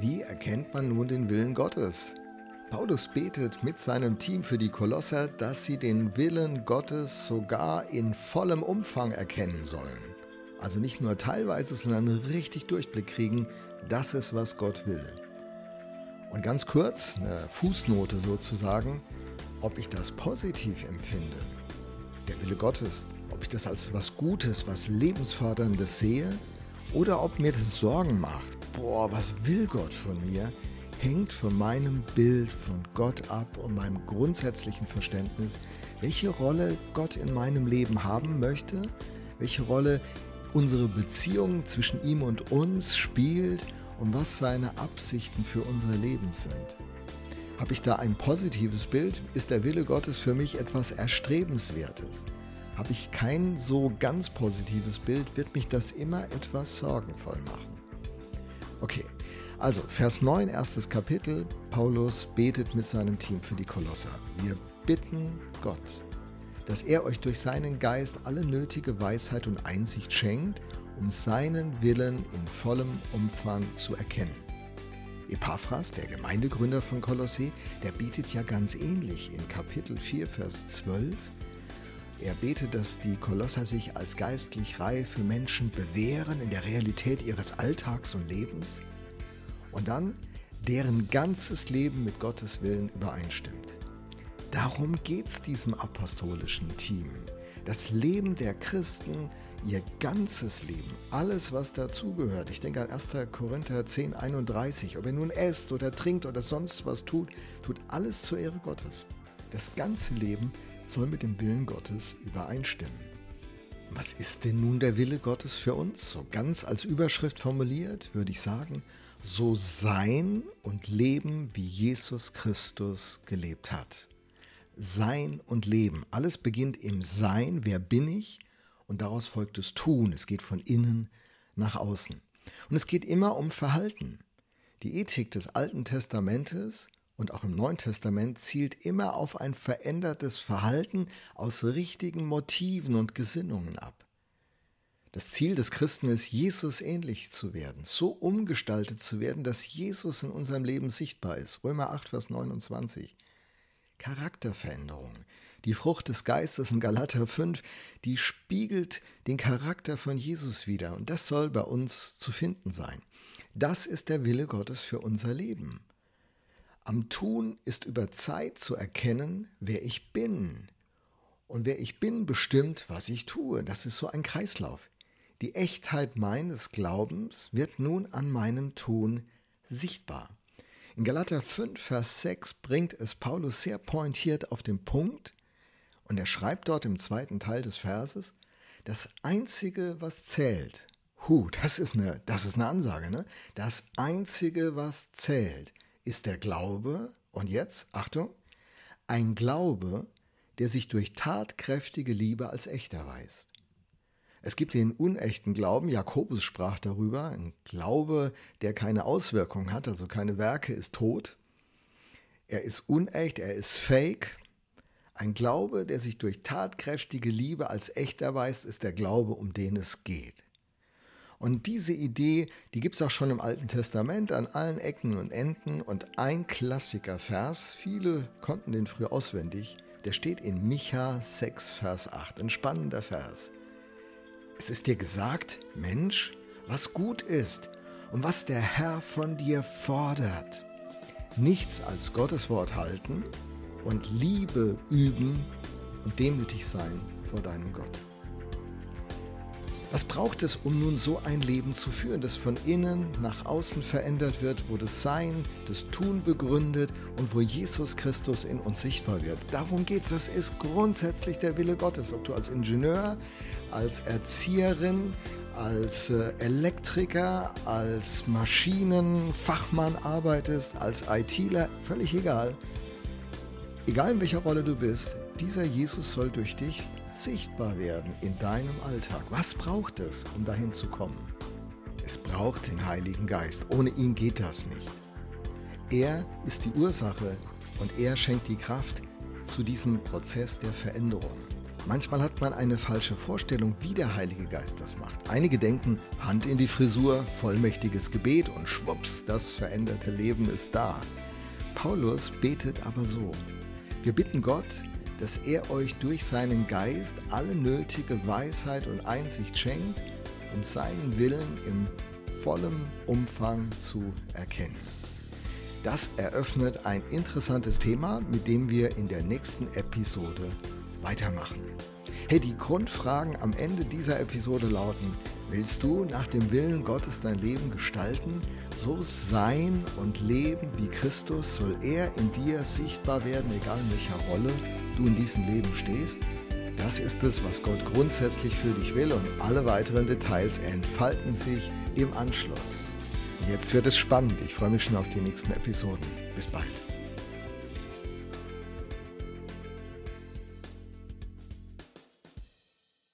Wie erkennt man nun den Willen Gottes? Paulus betet mit seinem Team für die Kolosser, dass sie den Willen Gottes sogar in vollem Umfang erkennen sollen. Also nicht nur teilweise, sondern richtig Durchblick kriegen, das ist, was Gott will. Und ganz kurz, eine Fußnote sozusagen, ob ich das positiv empfinde, der Wille Gottes, ob ich das als was Gutes, was Lebensförderndes sehe oder ob mir das Sorgen macht, boah, was will Gott von mir, hängt von meinem Bild von Gott ab und meinem grundsätzlichen Verständnis, welche Rolle Gott in meinem Leben haben möchte, welche Rolle unsere Beziehung zwischen ihm und uns spielt und was seine Absichten für unser Leben sind. Habe ich da ein positives Bild, ist der Wille Gottes für mich etwas Erstrebenswertes. Habe ich kein so ganz positives Bild, wird mich das immer etwas sorgenvoll machen. Okay, also Vers 9, erstes Kapitel. Paulus betet mit seinem Team für die Kolosser. Wir bitten Gott, dass er euch durch seinen Geist alle nötige Weisheit und Einsicht schenkt, um seinen Willen in vollem Umfang zu erkennen. Epaphras, der Gemeindegründer von Kolossee, der betet ja ganz ähnlich in Kapitel 4, Vers 12. Er betet, dass die Kolosser sich als geistlich reife Menschen bewähren in der Realität ihres Alltags und Lebens und dann deren ganzes Leben mit Gottes Willen übereinstimmt. Darum geht es diesem apostolischen Team. Das Leben der Christen, ihr ganzes Leben, alles was dazugehört. Ich denke an 1. Korinther 10, 31. Ob ihr nun esst oder trinkt oder sonst was tut, tut alles zur Ehre Gottes. Das ganze Leben soll mit dem Willen Gottes übereinstimmen. Was ist denn nun der Wille Gottes für uns? So ganz als Überschrift formuliert, würde ich sagen, so sein und leben, wie Jesus Christus gelebt hat. Sein und Leben. Alles beginnt im Sein, wer bin ich? Und daraus folgt das Tun. Es geht von innen nach außen. Und es geht immer um Verhalten. Die Ethik des Alten Testamentes und auch im Neuen Testament zielt immer auf ein verändertes Verhalten aus richtigen Motiven und Gesinnungen ab. Das Ziel des Christen ist, Jesus ähnlich zu werden, so umgestaltet zu werden, dass Jesus in unserem Leben sichtbar ist. Römer 8, Vers 29. Charakterveränderung. Die Frucht des Geistes in Galater 5, die spiegelt den Charakter von Jesus wider und das soll bei uns zu finden sein. Das ist der Wille Gottes für unser Leben. Am Tun ist über Zeit zu erkennen, wer ich bin. Und wer ich bin, bestimmt, was ich tue. Das ist so ein Kreislauf. Die Echtheit meines Glaubens wird nun an meinem Tun sichtbar. In Galater 5, Vers 6 bringt es Paulus sehr pointiert auf den Punkt und er schreibt dort im zweiten Teil des Verses, das Einzige, was zählt, hu, das ist eine, das ist eine Ansage, ne? Das Einzige, was zählt, ist der Glaube, und jetzt, Achtung, ein Glaube, der sich durch tatkräftige Liebe als echt erweist. Es gibt den unechten Glauben, Jakobus sprach darüber, ein Glaube, der keine Auswirkung hat, also keine Werke, ist tot. Er ist unecht, er ist fake. Ein Glaube, der sich durch tatkräftige Liebe als echt erweist, ist der Glaube, um den es geht. Und diese Idee, die gibt es auch schon im Alten Testament an allen Ecken und Enden. Und ein Klassikervers, viele konnten den früher auswendig, der steht in Micha 6, Vers 8. Ein spannender Vers. Es ist dir gesagt, Mensch, was gut ist und was der Herr von dir fordert. Nichts als Gottes Wort halten und Liebe üben und demütig sein vor deinem Gott. Was braucht es, um nun so ein Leben zu führen, das von innen nach außen verändert wird, wo das Sein, das Tun begründet und wo Jesus Christus in uns sichtbar wird? Darum geht es. Das ist grundsätzlich der Wille Gottes. Ob du als Ingenieur, als Erzieherin, als äh, Elektriker, als Maschinenfachmann arbeitest, als ITler, völlig egal. Egal in welcher Rolle du bist, dieser Jesus soll durch dich sichtbar werden in deinem Alltag. Was braucht es, um dahin zu kommen? Es braucht den Heiligen Geist. Ohne ihn geht das nicht. Er ist die Ursache und er schenkt die Kraft zu diesem Prozess der Veränderung. Manchmal hat man eine falsche Vorstellung, wie der Heilige Geist das macht. Einige denken, Hand in die Frisur, vollmächtiges Gebet und schwupps, das veränderte Leben ist da. Paulus betet aber so. Wir bitten Gott, dass er euch durch seinen Geist alle nötige Weisheit und Einsicht schenkt, um seinen Willen im vollen Umfang zu erkennen. Das eröffnet ein interessantes Thema, mit dem wir in der nächsten Episode weitermachen. Hey, die Grundfragen am Ende dieser Episode lauten, willst du nach dem Willen Gottes dein Leben gestalten? So sein und leben wie Christus? Soll er in dir sichtbar werden, egal in welcher Rolle du in diesem Leben stehst? Das ist es, was Gott grundsätzlich für dich will und alle weiteren Details entfalten sich im Anschluss. Jetzt wird es spannend. Ich freue mich schon auf die nächsten Episoden. Bis bald.